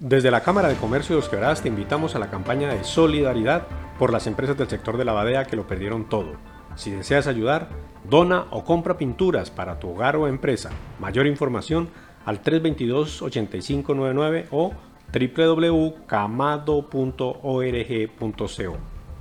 Desde la Cámara de Comercio de Los Quebradas te invitamos a la campaña de solidaridad por las empresas del sector de la badea que lo perdieron todo. Si deseas ayudar, dona o compra pinturas para tu hogar o empresa. Mayor información al 322-8599 o www.camado.org.co.